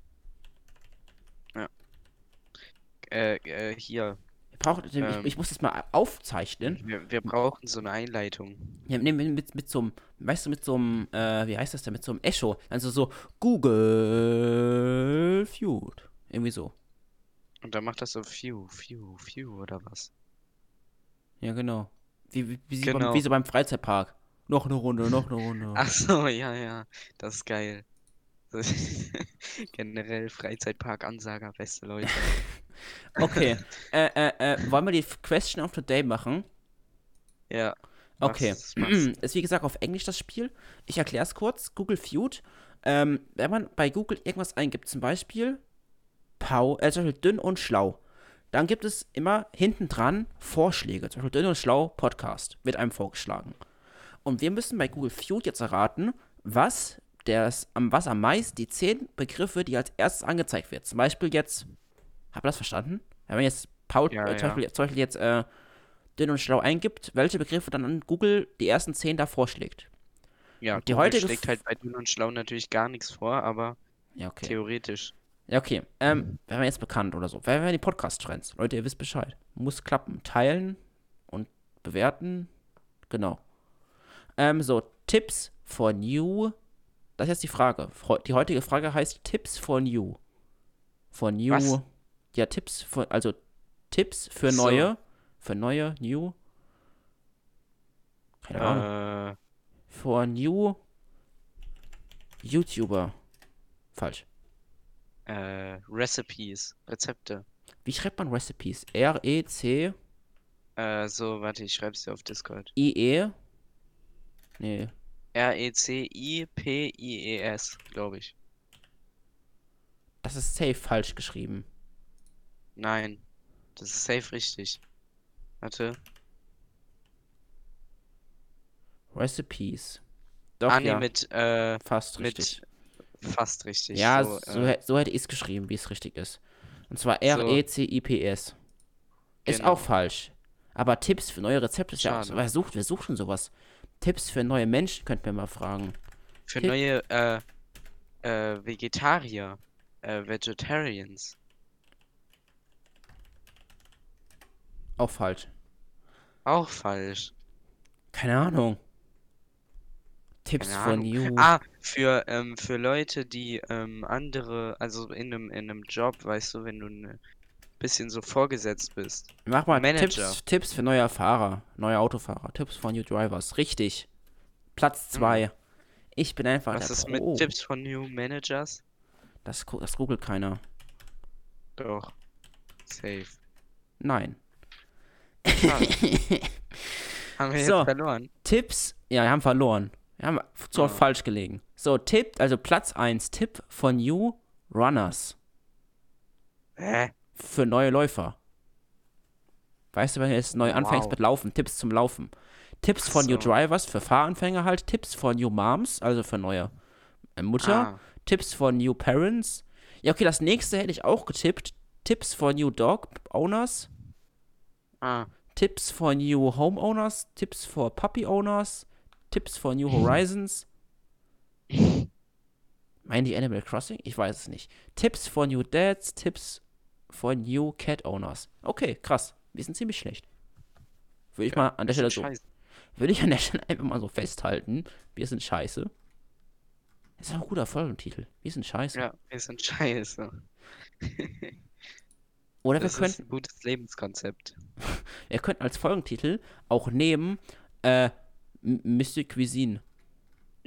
Äh, äh, hier.
Wir brauchen, ich,
Ähm.
ich muss das mal aufzeichnen.
Wir, wir brauchen so eine Einleitung.
Ja, nee, mit, mit, mit so einem, weißt du, mit so einem, äh, wie heißt das denn, mit so einem Echo. Also so Google Feud. Irgendwie so.
Und dann macht das so Phew, Phew, Phew oder was?
Ja, genau. Wie, wie, wie,
Genau.
beim, wie so beim Freizeitpark. Noch eine Runde, noch eine Runde.
Ach so, ja, ja, das ist geil. Generell Freizeitpark-Ansager, beste Leute.
Okay. äh, äh, äh, wollen wir die Question of the Day machen?
Ja.
Okay. Ist wie gesagt auf Englisch das Spiel. Ich erkläre es kurz. Google Feud. Ähm, wenn man bei Google irgendwas eingibt, zum Beispiel Pau, äh, zum Beispiel dünn und schlau, dann gibt es immer hinten dran Vorschläge. Zum Beispiel dünn und schlau Podcast wird einem vorgeschlagen. Und wir müssen bei Google Feud jetzt erraten, was am was am meisten die zehn Begriffe, die als erstes angezeigt wird. Zum Beispiel jetzt, habt ihr das verstanden? Wenn man jetzt Paul,
Ja,
äh, zum,
ja.
Beispiel, zum Beispiel jetzt äh, dünn und schlau eingibt, welche Begriffe dann an Google die ersten zehn da vorschlägt.
Ja,
die
Google
heutige
schlägt halt bei Dünn und Schlau natürlich gar nichts vor, aber
Ja, okay.
theoretisch.
Ja, okay. Ähm, wären wir jetzt bekannt oder so. Wer wären die Podcast-Trends? Leute, ihr wisst Bescheid. Muss klappen. Teilen und bewerten. Genau. Ähm, so, Tipps for New. Das ist jetzt die Frage. Die heutige Frage heißt Tipps for New. For New.
Was?
Ja, Tipps für, also Tipps für
So.
neue. Für neue, New. Keine Ahnung.
Äh,
For New YouTuber. Falsch.
Äh, Recipes, Rezepte.
Wie schreibt man Recipes? E R-E-C.
Äh, so, warte, ich schreib's dir auf Discord.
IE. Nee.
E R-E-C-I-P-I-E-S, glaube ich.
Das ist safe falsch geschrieben.
Nein, das ist safe richtig. Warte.
Recipes. Doch,
ah, nee,
ja.
mit, äh,
fast richtig.
Fast richtig.
ja,
so,
so,
äh,
so hätte ich es geschrieben, wie es richtig ist. Und zwar
So.
R-E-C-I-P-S. Ist
Genau.
auch falsch. Aber Tipps für neue Rezepte ist ja. Wer sucht, wer sucht schon sowas? Tipps für neue Menschen, könnten wir mal fragen.
für
Tipp-
neue, äh, äh, Vegetarier, äh, Vegetarians.
Auch falsch.
Auch falsch.
Keine Ahnung. Tipps
Ahnung.
New.
Ah, für, ähm, für Leute, die, ähm, andere, also in einem, in einem Job, weißt du, wenn du ein bisschen so vorgesetzt bist.
Mach mal
Manager.
Tipps, Tipps für neue Fahrer, neue Autofahrer. Tipps for New Drivers. Richtig. Platz 2. Ich bin einfach.
Was ist mit
Pro.
Tipps von New Managers?
Das, das googelt keiner.
Doch. Safe.
Nein.
Haben wir
So.
jetzt verloren?
Tipps, ja, wir haben verloren. Wir haben zu oft falsch gelegen. So, Tipp, also Platz 1, Tipp von New Runners
Hä?
für neue Läufer. Weißt du, wenn du jetzt neu anfängst
Wow.
mit Laufen, Tipps zum Laufen. Tipps von New
so.
Drivers für Fahranfänger halt, Tipps von New Moms, also für neue äh, Mutter,
Ah,
Tipps von New Parents. Ja, okay, das nächste hätte ich auch getippt. Tipps for New Dog Owners,
ah.
Tipps for New Homeowners, Tipps for Puppy Owners, Tipps for New Horizons. Meinen die Animal Crossing? Ich weiß es nicht. Tipps for New Dads, Tipps for New Cat Owners. Okay, krass. Wir sind ziemlich schlecht. Würde ich mal an der Stelle so,
scheiße.
würde ich an der Stelle einfach mal so festhalten. Wir sind scheiße. Das ist auch ein guter Folgentitel. Wir sind scheiße.
Ja, wir sind scheiße.
Oder wir
Das
könnten,
ist ein gutes Lebenskonzept.
wir könnten als Folgentitel auch nehmen, äh, M- Mystic Cuisine.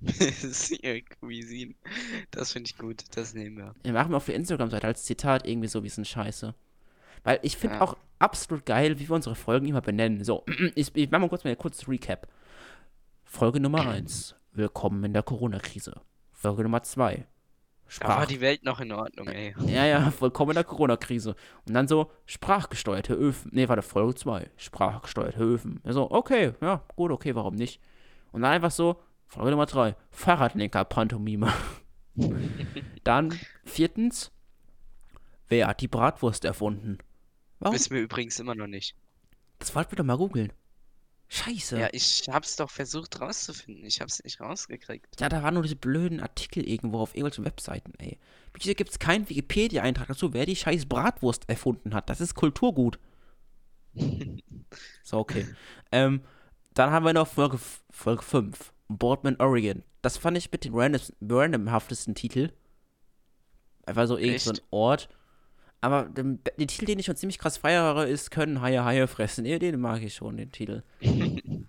Monsieur Cuisine. Das finde ich gut. Das nehmen wir.
Wir machen wir auf der Instagram-Seite als Zitat irgendwie so, wir sind scheiße. Weil ich finde
Ja.
auch absolut geil, wie wir unsere Folgen immer benennen. So, ich, ich mache mal kurz mal ein kurzes Recap. Folge Nummer 1. Willkommen in der Corona-Krise. Folge Nummer 2.
Da war
Sprach.
die Welt noch in Ordnung, ey.
Ja, ja, der Corona-Krise. Und dann so, sprachgesteuerte Öfen. Nee, warte, Folge 2. Sprachgesteuerte Öfen. Ja, so, okay, ja, gut, okay, warum nicht? Und dann einfach so, Folge Nummer 3. Fahrradlenker-Pantomime. dann, viertens, wer hat die Bratwurst erfunden? Warum?
Wissen wir übrigens immer noch nicht.
Das wollten wir doch mal googeln. Scheiße.
Ja,
Ja,
ich hab's doch versucht rauszufinden. Ich hab's nicht rausgekriegt.
da waren nur diese blöden Artikel irgendwo auf irgendwelchen Webseiten, ey. Wieso gibt's keinen Wikipedia-Eintrag dazu, wer die scheiß Bratwurst erfunden hat? Das ist Kulturgut. So, okay. ähm, dann haben wir noch Folge, Folge 5. Boardman, Oregon. Das fand ich mit den random, randomhaftesten Titel. Einfach so irgend so? Ort. Aber den, den Titel, den ich schon ziemlich krass feiere, ist Können Haie Haie fressen. Nee, den mag ich schon, den Titel.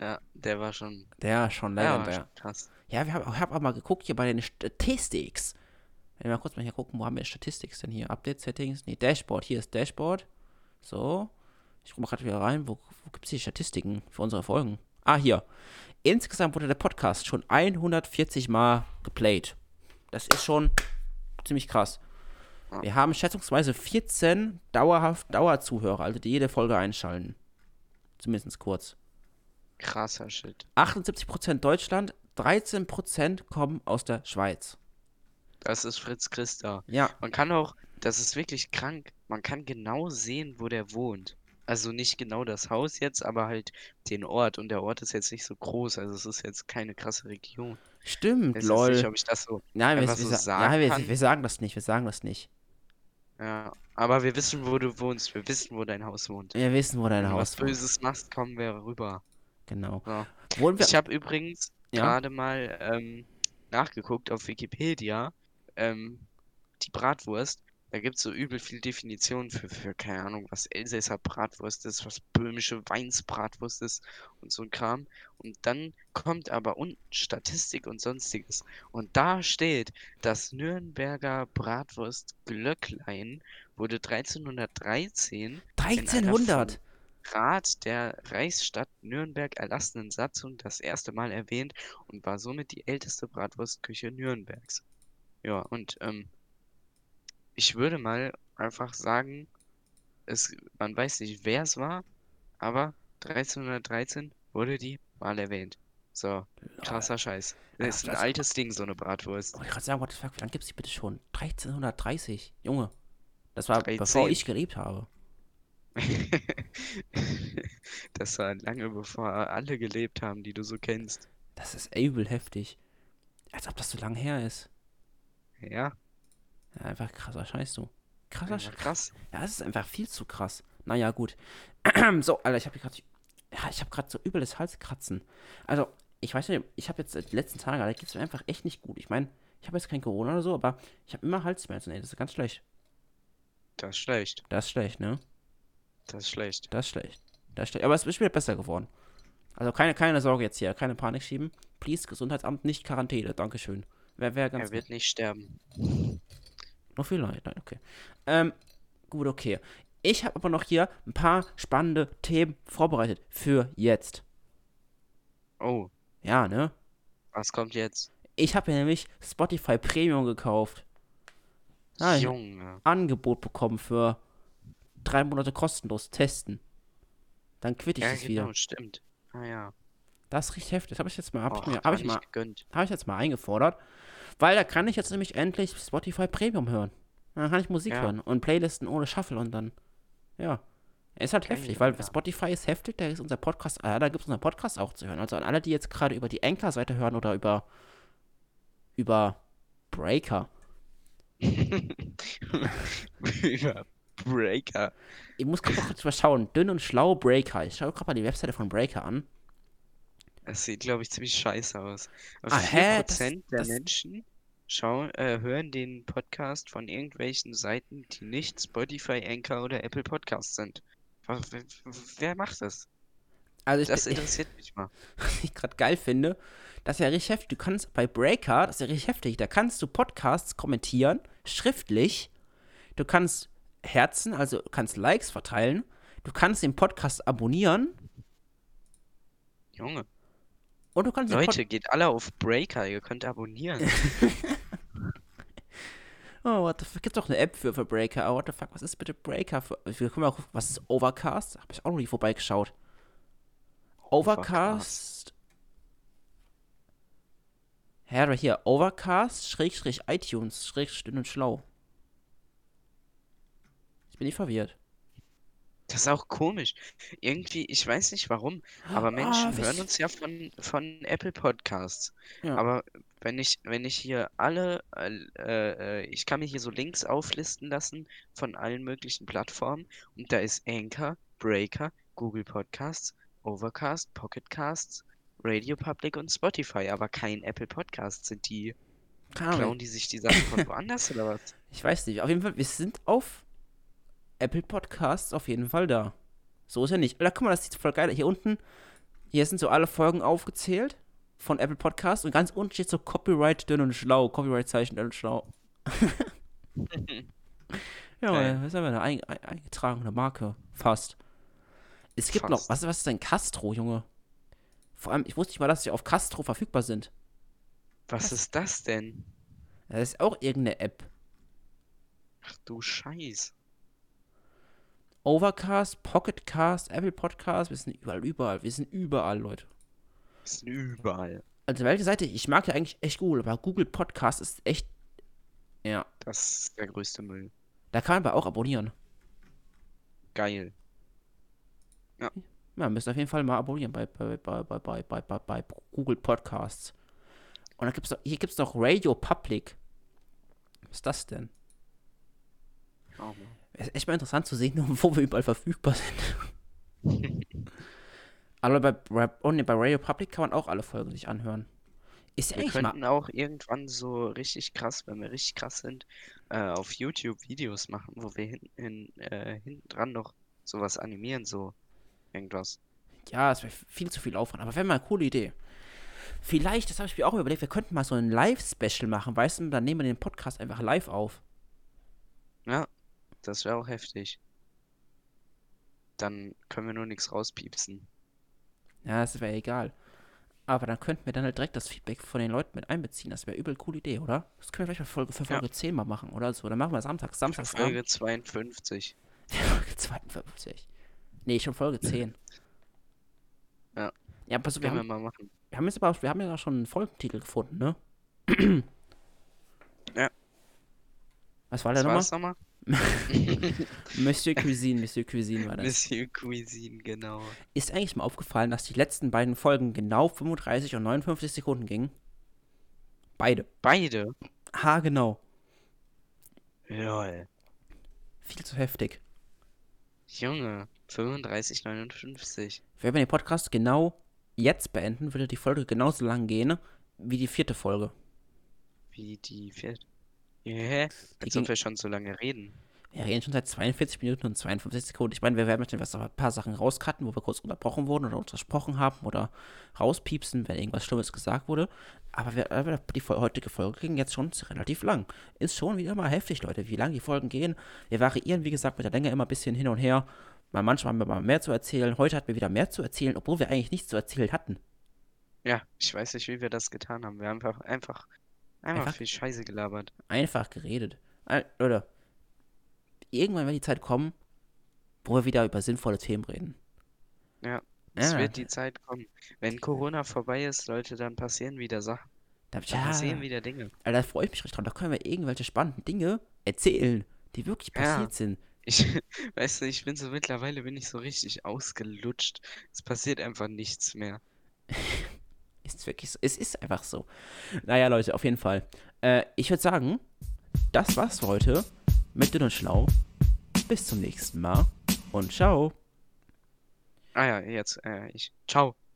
Ja, der war schon,
Der ist schon
war
legendär.
krass.
Ja, wir haben hab auch mal geguckt hier bei den Statistics. Wenn wir mal kurz mal hier gucken, wo haben wir Statistics denn hier? Update Settings? Nee, Dashboard. Hier ist Dashboard. So. Ich gucke mal gerade wieder rein. Wo, wo gibt es die Statistiken für unsere Folgen? Ah, hier. Insgesamt wurde der Podcast schon 140 Mal geplayt. Das ist schon ziemlich krass. Wir haben schätzungsweise 14 dauerhaft Dauerzuhörer, also die jede Folge einschalten. Zumindest kurz.
Krasser Shit.
78% Deutschland, 13% kommen aus der Schweiz.
Das ist Fritz Christa.
Ja,
Man kann auch, das ist wirklich krank, man kann genau sehen, wo der wohnt. Also nicht genau das Haus jetzt, aber halt den Ort. Und der Ort ist jetzt nicht so groß, also es ist jetzt keine krasse Region.
stimmt,
Ich weiß nicht,
lol.
ob ich das so.
Nein, wir, wir,
so
sa-
sagen
ja, wir, wir sagen das nicht, wir sagen das nicht.
Ja, aber wir wissen, wo du wohnst. Wir wissen, wo dein Haus wohnt.
Wir wissen, wo dein
Wenn
Haus
was
wohnt.
Böses machst, kommen wir rüber.
Genau.
So. Ich habe übrigens
Ja?
gerade mal ähm, nachgeguckt auf Wikipedia. Ähm, die Bratwurst, da gibt es so übel viel Definitionen für, für, keine Ahnung, was Elsässer Bratwurst ist, was böhmische Weinsbratwurst ist und so ein Kram. Und dann kommt aber unten Statistik und sonstiges. Und da steht, das Nürnberger Bratwurst Glöcklein wurde 1313 in einer
1300.
Rat der Reichsstadt Nürnberg erlassenen Satzung das erste Mal erwähnt und war somit die älteste Bratwurstküche Nürnbergs. Ja, und ähm, ich würde mal einfach sagen, es, man weiß nicht, wer es war, aber 1313 wurde die mal erwähnt. So, krasser Scheiß. Das ist ein
das-
altes Ding, so eine Bratwurst.
Wollte ich gerade sagen, what the fuck, wie lange gibt es die bitte schon? 1330. Junge. Das war
13.
bevor ich gelebt habe.
Das war lange bevor alle gelebt haben, die du so kennst.
Das ist übel heftig. Als ob das so lange her ist.
Ja,
Ja, einfach krasser Scheiß, du. Krasser Scheiß.
krass.
Ja, das ist einfach viel zu krass. Naja, gut. so, Alter, ich habe gerade. Ja, ich habe gerade so übles Halskratzen. Also, ich weiß nicht, ich habe jetzt die letzten Tage, da geht es mir einfach echt nicht gut. Ich meine, ich habe jetzt kein Corona oder so, aber ich habe immer Halsschmerzen, ey. Das ist ganz schlecht.
Das ist schlecht.
Das ist schlecht, ne?
Das ist schlecht.
Das ist schlecht. Das ist schlecht. Aber es ist wieder besser geworden. Also keine, keine Sorge jetzt hier, keine Panik schieben. Please, Gesundheitsamt, nicht Quarantäne. Dankeschön. Wäre wär ganz
Er wird nicht sterben.
Noch viel Leid, nein, okay. Ähm, gut, okay. Ich habe aber noch hier ein paar spannende Themen vorbereitet für jetzt.
Oh,
Ja, ne?
was kommt jetzt?
Ich habe ja nämlich Spotify Premium gekauft. Ich hab
Junge.
Angebot bekommen für drei Monate kostenlos testen. Dann quitte ich
Ja,
das
genau,
wieder.
stimmt. Ah ja.
Das ist richtig heftig. Das habe ich jetzt mal, hab ich
Och,
mir, hab ich mal,
gegönnt.
habe ich jetzt mal eingefordert. Weil da kann ich jetzt nämlich endlich Spotify Premium hören. Dann kann ich Musik
Ja.
hören und Playlisten ohne Shuffle und dann, ja. Ist halt
Geil,
heftig, weil
Alter.
Spotify ist heftig, da ist unser Podcast, ah, da gibt es unseren Podcast auch zu hören. Also an alle, die jetzt gerade über die Anchor-Seite hören oder über, über Breaker.
Über Breaker.
Ich muss gerade kurz mal schauen. Dünn und schlau Breaker. Ich schaue gerade mal die Webseite von Breaker an.
Das sieht, glaube ich, ziemlich scheiße aus.
Ah, hä?
4%
Das-
der
das-
Menschen schauen, äh, hören den Podcast von irgendwelchen Seiten, die nicht Spotify, Anchor oder Apple Podcasts sind. Wer, wer macht das?
Also ich,
Das
ich,
interessiert mich mal.
was ich gerade geil finde, das ist ja richtig heftig. Du kannst bei Breaker, das ist ja richtig heftig, da kannst du Podcasts kommentieren, schriftlich. Du kannst Herzen, also kannst Likes verteilen. Du kannst den Podcast abonnieren
Junge,
und du kannst
Leute, geht alle auf Breaker, ihr könnt abonnieren.
Oh, what the fuck? Gibt's doch eine App für, für Breaker. Oh, what the fuck? Was ist bitte Breaker? Für, wir gucken, was ist Overcast? Hab ich auch noch nie vorbeigeschaut. Overcast. Ja, aber hier, Overcast, Schrägstrich iTunes, Schrägstrich dünn und schlau. Jetzt bin ich verwirrt.
Das ist auch komisch. Irgendwie, ich weiß nicht warum, aber Menschen
Ah,
hören uns ja von, von Apple Podcasts.
Ja.
Aber wenn ich, wenn ich hier alle, äh, äh, ich kann mir hier so Links auflisten lassen von allen möglichen Plattformen und da ist Anchor, Breaker, Google Podcasts, Overcast, Pocket Casts, Radio Public und Spotify, aber kein Apple Podcast. Sind die, klauen die sich die Sachen von woanders oder was?
Ich weiß nicht. Auf jeden Fall, wir sind auf Apple Podcasts auf jeden Fall da. So ist ja nicht. Da guck mal, das sieht voll geil. Hier unten, hier sind so alle Folgen aufgezählt von Apple Podcasts und ganz unten steht so Copyright dünn und schlau. Copyright-Zeichen dünn und schlau. ja, das ist aber eine ein, ein, eingetragene Marke. Fast. Es gibt noch,
Fast.
was, was ist denn Castro, Junge? Vor allem, ich wusste nicht mal, dass sie auf Castro verfügbar sind.
Was ist das denn?
Das ist auch irgendeine App.
Ach du Scheiß.
Overcast, Pocketcast, Apple Podcast, wir sind überall, überall. Wir sind überall, Leute.
Ist überall.
Also welche Seite? Ich mag ja eigentlich echt Google, aber Google Podcast ist echt. Ja.
Das ist der größte Müll.
Da kann man aber auch abonnieren.
Geil.
Ja, müsst auf jeden Fall mal abonnieren bei, bei, bei, bei, bei, bei, bei, bei Google Podcasts. Und dann gibt's noch, hier gibt es noch Radio Public. Was ist das denn?
Oh, Mann.
Es ist echt mal interessant zu sehen, wo wir überall verfügbar sind. Aber bei, oh nee, bei Radio Public kann man auch alle Folgen sich anhören. Ist ja
Wir
eigentlich mal.
könnten auch irgendwann so richtig krass, wenn wir richtig krass sind, äh, auf YouTube Videos machen, wo wir hinten hin, äh, hinten dran noch sowas animieren, so irgendwas.
Ja, es wäre viel zu viel Aufwand, aber wäre mal eine coole Idee. Vielleicht, das habe ich mir auch überlegt, wir könnten mal so ein Live-Special machen, weißt du, dann nehmen wir den Podcast einfach live auf.
Ja, das wäre auch heftig. Dann können wir nur nichts rauspiepsen.
Ja, das wäre egal. Aber dann könnten wir dann halt direkt das Feedback von den Leuten mit einbeziehen. Das wäre übel coole Idee, oder? Das können wir vielleicht für Folge, für
Ja.
Folge 10 mal machen oder so. Dann machen wir samstags, samstags
Folge 52.
Folge 52. Nee, schon Folge 10.
Ja.
Ja, pass auf, wir
Können wir
haben,
mal machen.
wir haben jetzt aber, wir haben ja schon einen Folgentitel gefunden, ne?
Ja.
Was war
Was
der nochmal?
das nochmal?
Monsieur Cuisine, Monsieur Cuisine war das.
Monsieur Cuisine, genau.
Ist eigentlich mal aufgefallen, dass die letzten beiden Folgen genau 35 und 59 Sekunden gingen? Beide.
Beide?
Ha, genau.
Lol.
Viel zu heftig.
Junge, 35, 59.
Wenn wir den Podcast genau jetzt beenden, würde die Folge genauso lang gehen wie die vierte Folge.
Wie die vierte. Hä?
Die ging-
ob wir schon so lange reden.
Wir reden schon seit 42 Minuten und 52 Sekunden. Ich meine, wir werden bestimmt was ein paar Sachen rauscutten, wo wir kurz unterbrochen wurden oder untersprochen haben oder rauspiepsen, wenn irgendwas Schlimmes gesagt wurde. Aber wir, aber die heutige Folge ging jetzt schon relativ lang. Ist schon wieder mal heftig, Leute, wie lang die Folgen gehen. Wir variieren, wie gesagt, mit der Länge immer ein bisschen hin und her. Mal manchmal haben wir mal mehr zu erzählen. Heute hatten wir wieder mehr zu erzählen, obwohl wir eigentlich nichts zu erzählen hatten.
Ja, ich weiß nicht, wie wir das getan haben. Wir haben einfach, einfach, einfach
Einfach-
viel Scheiße gelabert.
Einfach geredet. Leute, irgendwann wird die Zeit kommen, wo wir wieder über sinnvolle Themen reden.
Ja, Es
Ja.
wird die Zeit kommen. Wenn Corona vorbei ist, Leute, dann passieren wieder Sachen.
Da,
Dann
ja,
passieren wieder Dinge.
Alter, da freue ich mich richtig dran. Da können wir irgendwelche spannenden Dinge erzählen, die wirklich
Ja.
passiert sind.
Ich, weißt du, ich bin so mittlerweile bin ich so richtig ausgelutscht. Es passiert einfach nichts mehr.
Ist wirklich so. Es ist einfach so. Naja, Leute, auf jeden Fall. Äh, ich würde sagen, das war's für heute mit Dünn und Schlau. Bis zum nächsten Mal und ciao.
Ah ja, jetzt, äh, ich. Ciao.